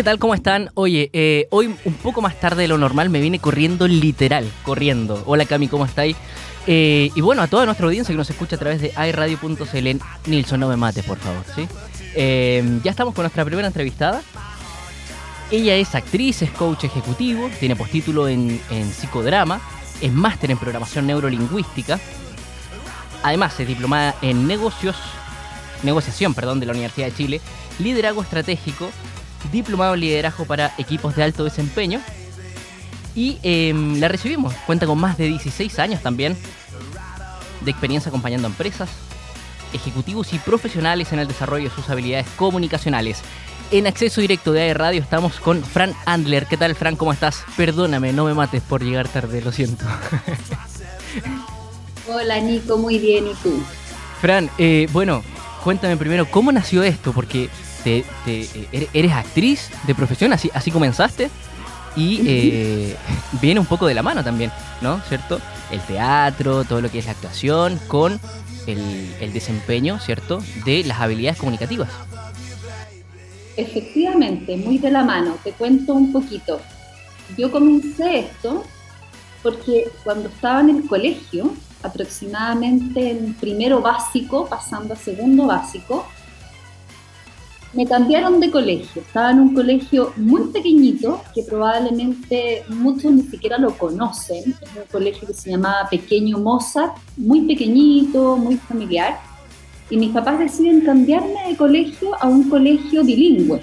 ¿Qué tal? ¿Cómo están? Oye, eh, hoy un poco más tarde de lo normal me vine corriendo literal, corriendo. Hola Cami, ¿cómo estáis? Eh, y bueno, a toda nuestra audiencia que nos escucha a través de iRadio.cl, Nilson, no me mates, por favor, ¿sí? Eh, ya estamos con nuestra primera entrevistada. Ella es actriz, es coach ejecutivo, tiene postítulo en, en psicodrama, es máster en programación neurolingüística. Además, es diplomada en negocios, negociación perdón, de la Universidad de Chile, liderazgo estratégico diplomado en liderazgo para equipos de alto desempeño. Y em, la recibimos. Cuenta con más de 16 años también de experiencia acompañando a empresas, ejecutivos y profesionales en el desarrollo de sus habilidades comunicacionales. En acceso directo de AE Radio estamos con Fran Andler. ¿Qué tal, Fran? ¿Cómo estás? Perdóname, no me mates por llegar tarde, lo siento. Hola, Nico, muy bien. ¿Y tú? Fran, eh, bueno, cuéntame primero, ¿cómo nació esto? Porque te, eres actriz de profesión, así, así comenzaste, y eh, viene un poco de la mano también, ¿no? ¿Cierto? El teatro, todo lo que es la actuación, con el, el desempeño, ¿cierto? De las habilidades comunicativas. Efectivamente, muy de la mano. Te cuento un poquito. Yo comencé esto porque cuando estaba en el colegio, aproximadamente en primero básico, pasando a segundo básico, me cambiaron de colegio. Estaba en un colegio muy pequeñito, que probablemente muchos ni siquiera lo conocen. Es un colegio que se llamaba Pequeño Mozart, muy pequeñito, muy familiar. Y mis papás deciden cambiarme de colegio a un colegio bilingüe.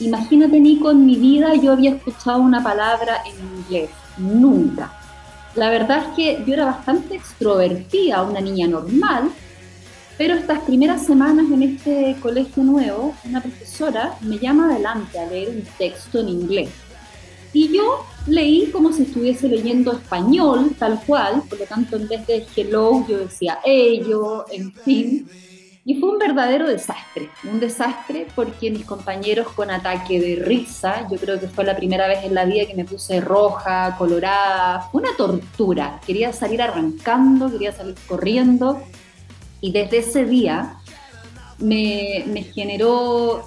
Imagínate, Nico, en mi vida yo había escuchado una palabra en inglés. Nunca. La verdad es que yo era bastante extrovertida, una niña normal, pero estas primeras semanas en este colegio nuevo, una profesora me llama adelante a leer un texto en inglés. Y yo leí como si estuviese leyendo español, tal cual, por lo tanto en vez de hello yo decía ello, en fin. Y fue un verdadero desastre, un desastre porque mis compañeros con ataque de risa, yo creo que fue la primera vez en la vida que me puse roja, colorada, fue una tortura, quería salir arrancando, quería salir corriendo y desde ese día me, generó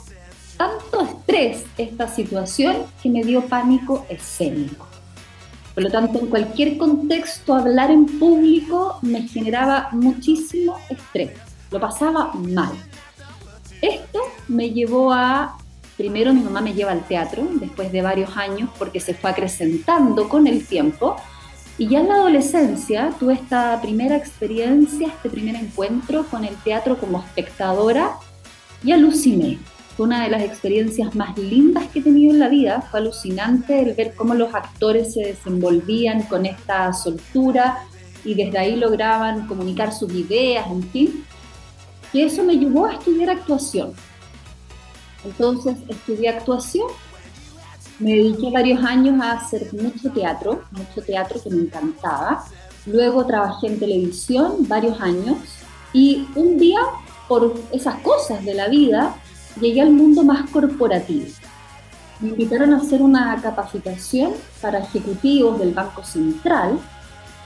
tanto estrés esta situación que me dio pánico escénico. Por lo tanto, en cualquier contexto, hablar en público me generaba muchísimo estrés. Lo pasaba mal. Esto me llevó a, primero mi mamá me lleva al teatro, después de varios años, porque se fue acrecentando con el tiempo, y ya en la adolescencia tuve esta primera experiencia, este primer encuentro con el teatro como espectadora y aluciné. Fue una de las experiencias más lindas que he tenido en la vida. Fue alucinante el ver cómo los actores se desenvolvían con esta soltura y desde ahí lograban comunicar sus ideas, en fin. Y eso me llevó a estudiar actuación. Entonces estudié actuación me dediqué varios años a hacer mucho teatro, mucho teatro que me encantaba. Luego trabajé en televisión varios años y un día, por esas cosas de la vida, llegué al mundo más corporativo. Me invitaron a hacer una capacitación para ejecutivos del Banco Central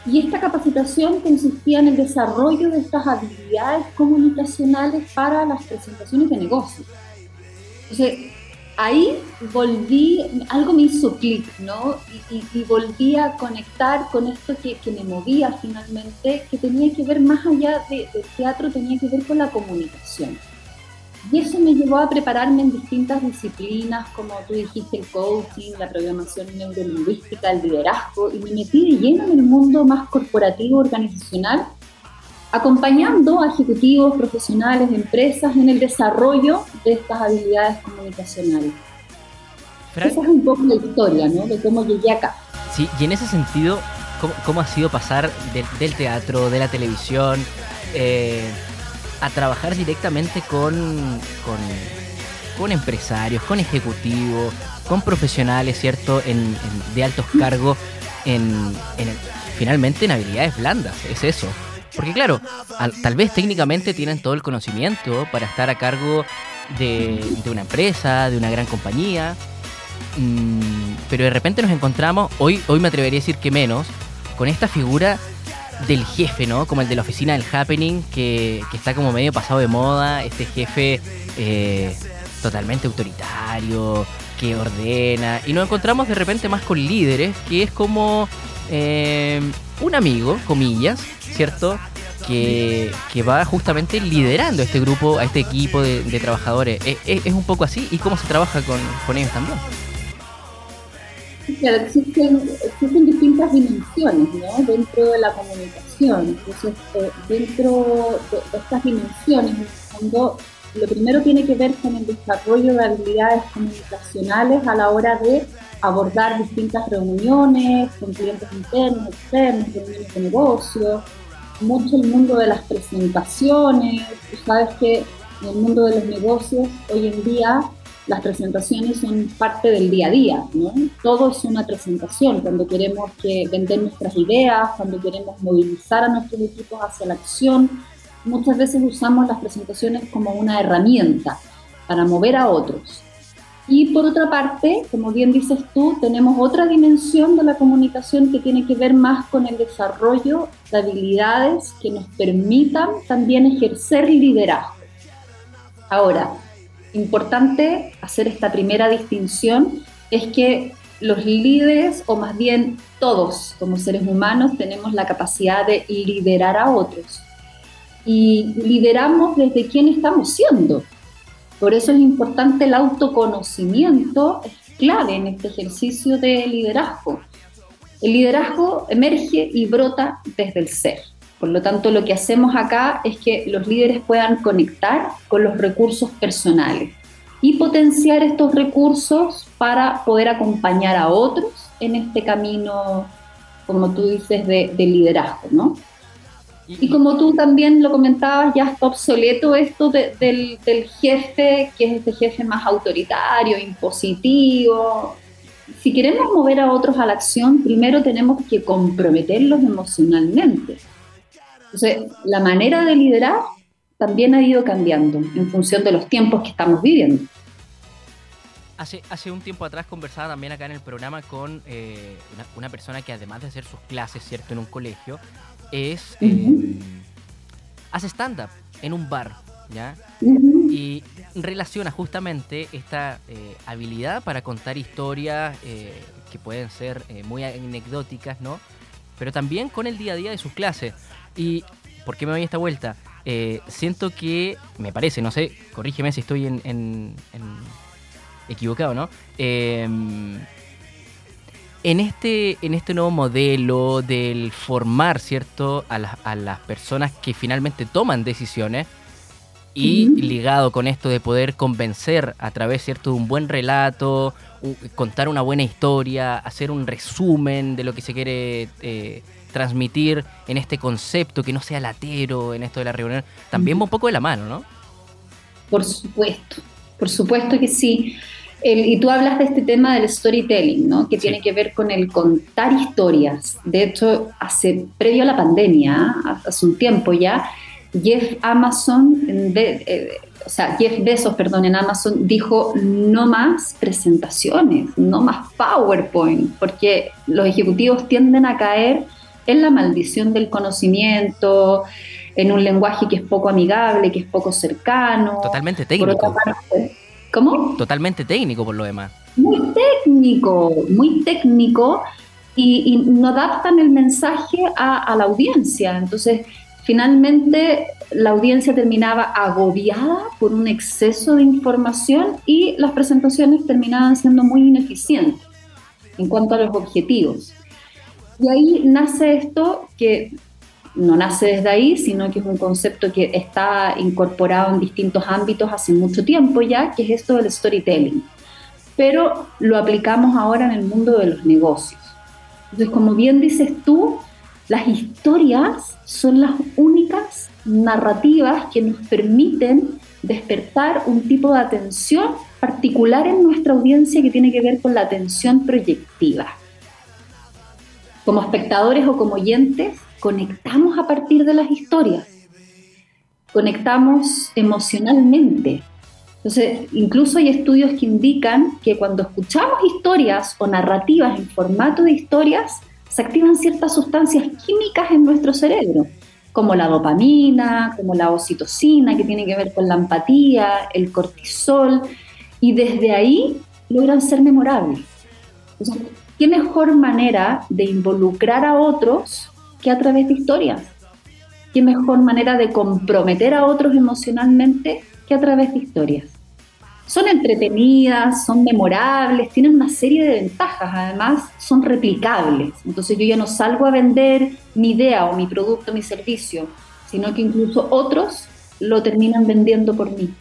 y esta capacitación consistía en el desarrollo de estas habilidades comunicacionales para las presentaciones de negocios. Entonces, ahí volví, algo me hizo clic, ¿no? Y, volví a conectar con esto que, me movía finalmente, que tenía que ver más allá de, del teatro, tenía que ver con la comunicación. Y eso me llevó a prepararme en distintas disciplinas, como tú dijiste, el coaching, la programación neurolingüística, el liderazgo, y me metí de lleno en el mundo más corporativo, organizacional, acompañando a ejecutivos, profesionales, empresas en el desarrollo de estas habilidades comunicacionales. Esa es un poco la historia, ¿no? De cómo llegué acá. Sí, y en ese sentido, ¿cómo, ha sido pasar del teatro, de la televisión, eh, a trabajar directamente con, con, empresarios, con ejecutivos, con profesionales, ¿cierto? En, de altos cargos, en, finalmente en habilidades blandas, es eso. Porque claro, tal vez técnicamente tienen todo el conocimiento para estar a cargo de, una empresa, de una gran compañía, mm, pero de repente nos encontramos, hoy, hoy me atrevería a decir que menos, con esta figura del jefe, ¿no? Como el de la oficina del happening, que, está como medio pasado de moda, este jefe eh, totalmente autoritario, que ordena. Y nos encontramos de repente más con líderes, que es como eh, un amigo, comillas, ¿cierto? Que, va justamente liderando este grupo, a este equipo de, trabajadores. ¿Es, un poco así? ¿Y cómo se trabaja con, con ellos también? Claro, existen, existen distintas dimensiones ¿no? dentro de la comunicación. Entonces, eh, dentro de, estas dimensiones, en el fondo, lo primero tiene que ver con el desarrollo de habilidades comunicacionales a la hora de abordar distintas reuniones con clientes internos, externos, reuniones de negocio, mucho el mundo de las presentaciones. Tú sabes que en el mundo de los negocios hoy en día las presentaciones son parte del día a día, ¿no? Todo es una presentación cuando queremos que vender nuestras ideas, cuando queremos movilizar a nuestros equipos hacia la acción. Muchas veces usamos las presentaciones como una herramienta para mover a otros. Y por otra parte, como bien dices tú, tenemos otra dimensión de la comunicación que tiene que ver más con el desarrollo de habilidades que nos permitan también ejercer liderazgo. Ahora, importante hacer esta primera distinción es que los líderes, o más bien todos como seres humanos, tenemos la capacidad de liderar a otros. Y lideramos desde quién estamos siendo. Por eso es importante el autoconocimiento, es clave en este ejercicio de liderazgo. El liderazgo emerge y brota desde el ser. Por lo tanto, lo que hacemos acá es que los líderes puedan conectar con los recursos personales y potenciar estos recursos para poder acompañar a otros en este camino, como tú dices, de, liderazgo, ¿no? Y, como tú también lo comentabas, ya está obsoleto esto del, del, jefe, que es este jefe más autoritario, impositivo. Si queremos mover a otros a la acción, primero tenemos que comprometerlos emocionalmente. Entonces, la manera de liderar también ha ido cambiando en función de los tiempos que estamos viviendo. Hace, hace un tiempo atrás conversaba también acá en el programa con eh, una, persona que además de hacer sus clases, ¿cierto?, en un colegio, es... Eh, hace stand-up en un bar, ¿ya? Y relaciona justamente esta eh, habilidad para contar historias que pueden ser muy anecdóticas, ¿no? Pero también con el día a día de sus clases. ¿Y por qué me doy esta vuelta? Eh, siento que, me parece, no sé, corrígeme si estoy en, equivocado, ¿no? En, este, en este nuevo modelo del formar, ¿cierto?, a, las personas que finalmente toman decisiones y ligado con esto de poder convencer a través, ¿cierto?, de un buen relato, contar una buena historia, hacer un resumen de lo que se quiere eh, transmitir en este concepto, que no sea latero en esto de la reunión, también va un poco de la mano, ¿no? Por supuesto, por supuesto que sí. Y tú hablas de este tema del storytelling, ¿no? Que tiene que ver con el contar historias. De hecho, hace previo a la pandemia, hace un tiempo ya, Jeff Amazon, eh, o sea, Jeff Bezos, perdón, en Amazon dijo no más presentaciones, no más PowerPoint, porque los ejecutivos tienden a caer en la maldición del conocimiento, en un lenguaje que es poco amigable, que es poco cercano. Totalmente técnico. ¿Cómo? Totalmente técnico por lo demás. Muy técnico, muy técnico y, no adaptan el mensaje a, la audiencia. Entonces, finalmente la audiencia terminaba agobiada por un exceso de información y las presentaciones terminaban siendo muy ineficientes en cuanto a los objetivos. Y ahí nace esto que no nace desde ahí, sino que es un concepto que está incorporado en distintos ámbitos hace mucho tiempo ya, que es esto del storytelling. Pero lo aplicamos ahora en el mundo de los negocios. Entonces, como bien dices tú, las historias son las únicas narrativas que nos permiten despertar un tipo de atención particular en nuestra audiencia que tiene que ver con la atención proyectiva como espectadores o como oyentes, conectamos a partir de las historias, conectamos emocionalmente. Entonces, incluso hay estudios que indican que cuando escuchamos historias o narrativas en formato de historias, se activan ciertas sustancias químicas en nuestro cerebro, como la dopamina, como la oxitocina, que tiene que ver con la empatía, el cortisol, y desde ahí logran ser memorables. ¿Qué mejor manera de involucrar a otros que a través de historias? ¿Qué mejor manera de comprometer a otros emocionalmente que a través de historias? Son entretenidas, son memorables, tienen una serie de ventajas, además son replicables. Entonces yo ya no salgo a vender mi idea o mi producto, mi servicio, sino que incluso otros lo terminan vendiendo por mí.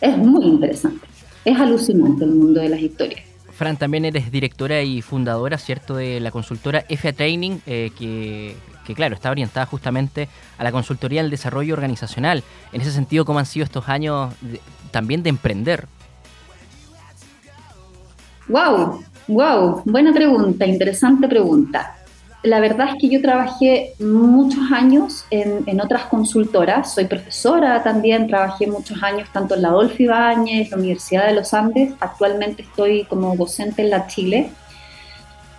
Es muy interesante, es alucinante el mundo de las historias. Fran, también eres directora y fundadora, ¿cierto?, de la consultora FA Training, eh, que, claro, está orientada justamente a la consultoría del desarrollo organizacional. En ese sentido, ¿cómo han sido estos años también de emprender? Wow, wow, buena pregunta, interesante pregunta la verdad es que yo trabajé muchos años en, otras consultoras, soy profesora también, trabajé muchos años tanto en la Adolfo Ibáñez, la Universidad de los Andes, actualmente estoy como docente en la Chile.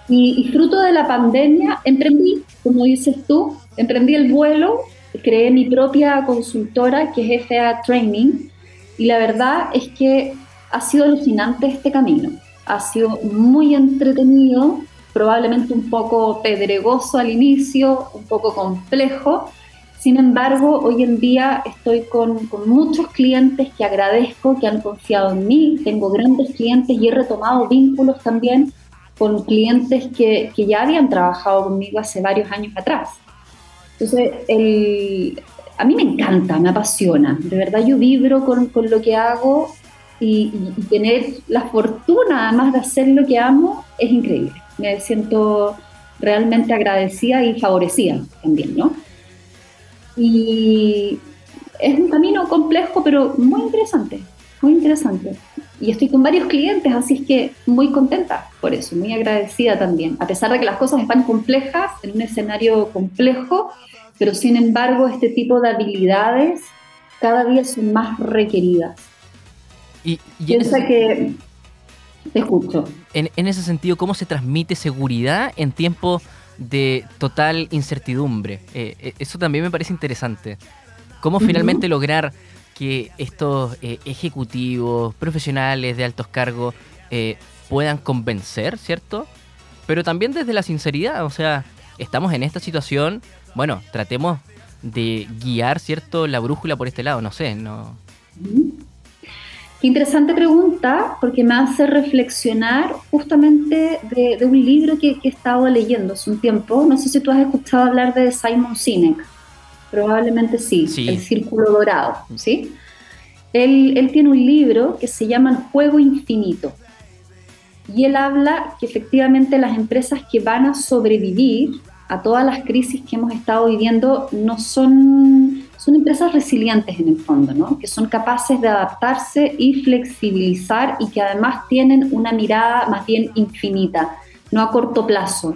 Y, y fruto de la pandemia emprendí, como dices tú, emprendí el vuelo, creé mi propia consultora que es FA Training. Y la verdad es que ha sido alucinante este camino, ha sido muy entretenido probablemente un poco pedregoso al inicio, un poco complejo. Sin embargo, hoy en día estoy con, muchos clientes que agradezco, que han confiado en mí. Tengo grandes clientes y he retomado vínculos también con clientes que, ya habían trabajado conmigo hace varios años atrás. Entonces, a mí me encanta, me apasiona. De verdad, yo vibro con, con lo que hago y, y tener la fortuna, además de hacer lo que amo, es increíble me siento realmente agradecida y favorecida también, ¿no? Y es un camino complejo, pero muy interesante, muy interesante. Y estoy con varios clientes, así es que muy contenta por eso, muy agradecida también. A pesar de que las cosas están complejas, en un escenario complejo, pero sin embargo este tipo de habilidades cada día son más requeridas. Y, Piensa que te escucho. En, ese sentido, ¿cómo se transmite seguridad en tiempos de total incertidumbre? Eh, eh, eso también me parece interesante. ¿Cómo finalmente lograr que estos eh, ejecutivos, profesionales de altos cargos puedan convencer, ¿cierto? Pero también desde la sinceridad, o sea, estamos en esta situación, bueno, tratemos de guiar, ¿cierto? La brújula por este lado, no sé, no... Qué interesante pregunta, porque me hace reflexionar justamente de, un libro que, he estado leyendo hace un tiempo. No sé si tú has escuchado hablar de Simon Sinek. Probablemente sí, El Círculo Dorado, ¿sí? Él, él tiene un libro que se llama El Juego Infinito. Y él habla que efectivamente las empresas que van a sobrevivir a todas las crisis que hemos estado viviendo no son son empresas resilientes en el fondo, ¿no? que son capaces de adaptarse y flexibilizar y que además tienen una mirada más bien infinita, no a corto plazo.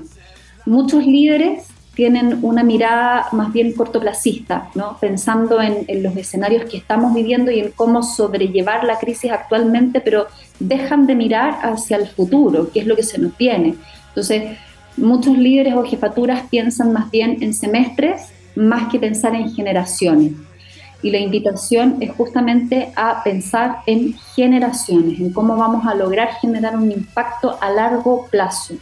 Muchos líderes tienen una mirada más bien cortoplacista, ¿no? pensando en, en, los escenarios que estamos viviendo y en cómo sobrellevar la crisis actualmente, pero dejan de mirar hacia el futuro, qué es lo que se nos viene. Entonces, muchos líderes o jefaturas piensan más bien en semestres más que pensar en generaciones. Y la invitación es justamente a pensar en generaciones, en cómo vamos a lograr generar un impacto a largo plazo.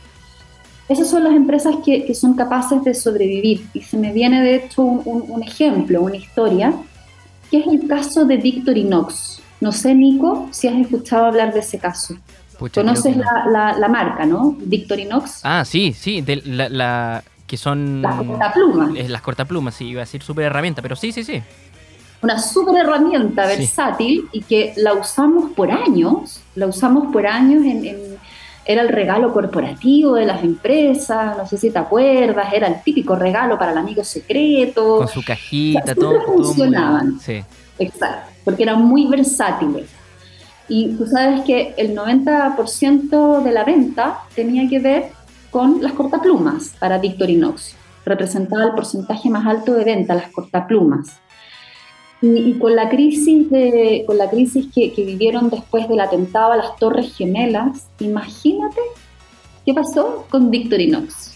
Esas son las empresas que, son capaces de sobrevivir. Y se me viene de hecho un, ejemplo, una historia, que es el caso de Victorinox. No sé, Nico, si has escuchado hablar de ese caso. Conoces la, marca, ¿no? Victorinox. Ah, sí, sí, de la, que son... Las cortaplumas. Las cortaplumas, sí, iba a decir súper herramienta, pero sí, sí, sí. Una súper herramienta versátil y que la usamos por años, la usamos por años en, era el regalo corporativo de las empresas, no sé si te acuerdas, era el típico regalo para el amigo secreto. Con su cajita, todo. funcionaban. sí. Exacto, porque eran muy versátiles. Y tú sabes que el 90% de la venta tenía que ver con las cortaplumas para Victorinox. Representaba el porcentaje más alto de venta, las cortaplumas. Y, con la crisis, de, con la crisis que, vivieron después del atentado a las Torres Gemelas, imagínate qué pasó con Victorinox.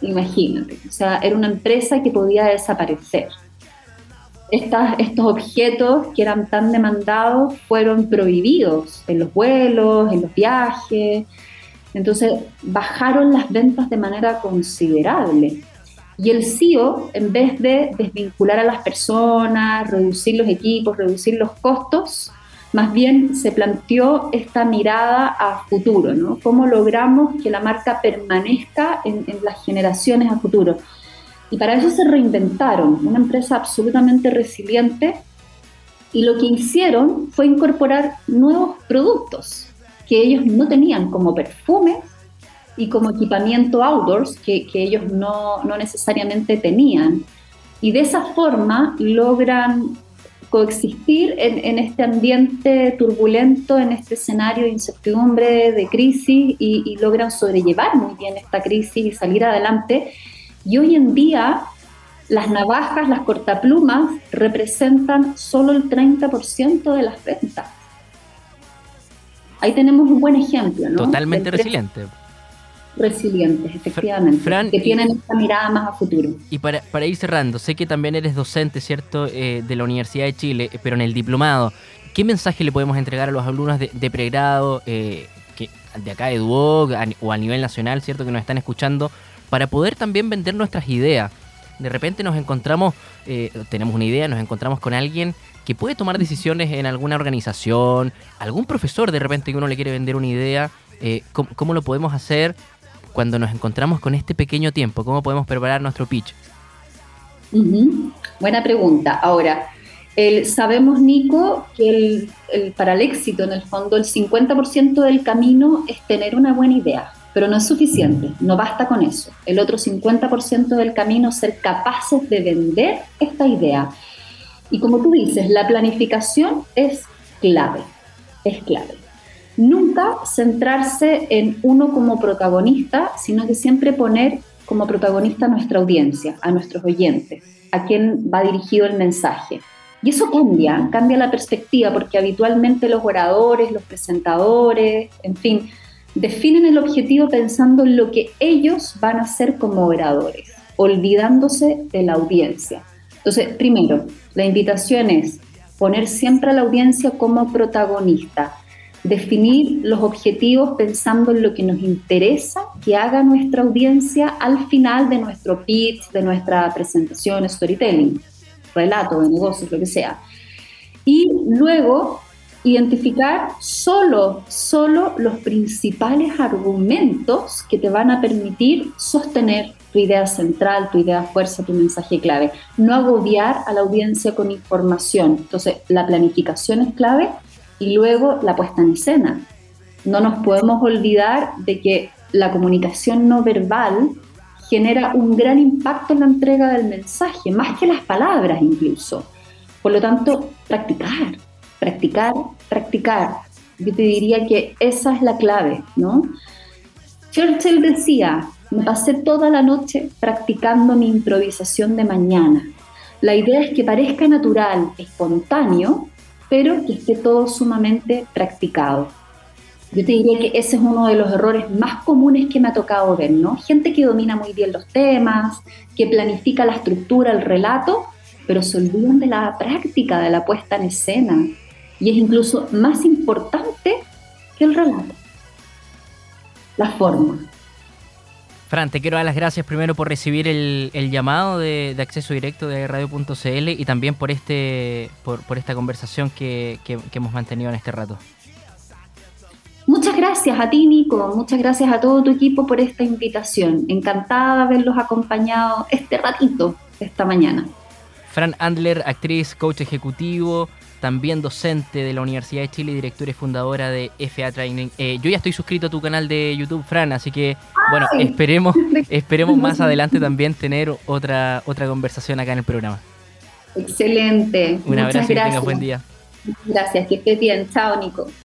Imagínate. O sea, era una empresa que podía desaparecer. estos objetos que eran tan demandados fueron prohibidos en los vuelos, en los viajes. Entonces bajaron las ventas de manera considerable. Y el CEO, en vez de desvincular a las personas, reducir los equipos, reducir los costos, más bien se planteó esta mirada a futuro, ¿no? ¿Cómo logramos que la marca permanezca en, en las generaciones a futuro? Y para eso se reinventaron, una empresa absolutamente resiliente, y lo que hicieron fue incorporar nuevos productos que ellos no tenían como perfumes y como equipamiento outdoors que, ellos no, no, necesariamente tenían. Y de esa forma logran coexistir en, en, este ambiente turbulento, en este escenario de incertidumbre, de crisis, y, y logran sobrellevar muy bien esta crisis y salir adelante y hoy en día las navajas, las cortaplumas, representan solo el 30% de las ventas. Ahí tenemos un buen ejemplo, ¿no? Totalmente resiliente. Resilientes, efectivamente. Fran, que tienen esta mirada más a futuro. Y para, para ir cerrando, sé que también eres docente, ¿cierto?, eh, de la Universidad de Chile, pero en el diplomado. ¿Qué mensaje le podemos entregar a los alumnos de, de pregrado, eh, que, de acá de Duoc o a nivel nacional, ¿cierto?, que nos están escuchando, para poder también vender nuestras ideas. De repente nos encontramos, eh, tenemos una idea, nos encontramos con alguien que puede tomar decisiones en alguna organización, algún profesor de repente que uno le quiere vender una idea, eh, ¿cómo, ¿cómo, lo podemos hacer cuando nos encontramos con este pequeño tiempo? ¿Cómo podemos preparar nuestro pitch? Buena pregunta. Ahora, el, sabemos, Nico, que el, el, para el éxito, en el fondo, el 50% del camino es tener una buena idea pero no es suficiente, no basta con eso. El otro 50% del camino es ser capaces de vender esta idea. Y como tú dices, la planificación es clave, es clave. Nunca centrarse en uno como protagonista, sino que siempre poner como protagonista a nuestra audiencia, a nuestros oyentes, a quien va dirigido el mensaje. Y eso cambia, cambia la perspectiva, porque habitualmente los oradores, los presentadores, en fin, definen el objetivo pensando en lo que ellos van a hacer como oradores, olvidándose de la audiencia. Entonces, primero, la invitación es poner siempre a la audiencia como protagonista, definir los objetivos pensando en lo que nos interesa que haga nuestra audiencia al final de nuestro pitch, de nuestra presentación, storytelling, relato de negocios, lo que sea. Y luego identificar solo, solo los principales argumentos que te van a permitir sostener tu idea central, tu idea fuerza, tu mensaje clave. No agobiar a la audiencia con información. Entonces, la planificación es clave y luego la puesta en escena. No nos podemos olvidar de que la comunicación no verbal genera un gran impacto en la entrega del mensaje, más que las palabras incluso. Por lo tanto, practicar, practicar, practicar. Yo te diría que esa es la clave, ¿no? Churchill decía, me pasé toda la noche practicando mi improvisación de mañana. La idea es que parezca natural, espontáneo, pero que esté todo sumamente practicado. Yo te diría que ese es uno de los errores más comunes que me ha tocado ver, ¿no? Gente que domina muy bien los temas, que planifica la estructura, el relato, pero se olvidan de la práctica, de la puesta en escena, y es incluso más importante que el relato, la forma. Fran, te quiero dar las gracias primero por recibir el, el llamado de, de, acceso directo de radio.cl y también por este por, por esta conversación que, que, que, hemos mantenido en este rato. Muchas gracias a ti, Nico. Muchas gracias a todo tu equipo por esta invitación. Encantada de haberlos acompañado este ratito esta mañana. Fran Andler, actriz, coach ejecutivo, también docente de la Universidad de Chile, directora y fundadora de FA Training. Eh, yo ya estoy suscrito a tu canal de YouTube, Fran, así que bueno, esperemos, esperemos más adelante también tener otra, otra conversación acá en el programa. Excelente. Un Muchas abrazo gracias. y tengas buen día. Gracias, que estés bien. Chao, Nico.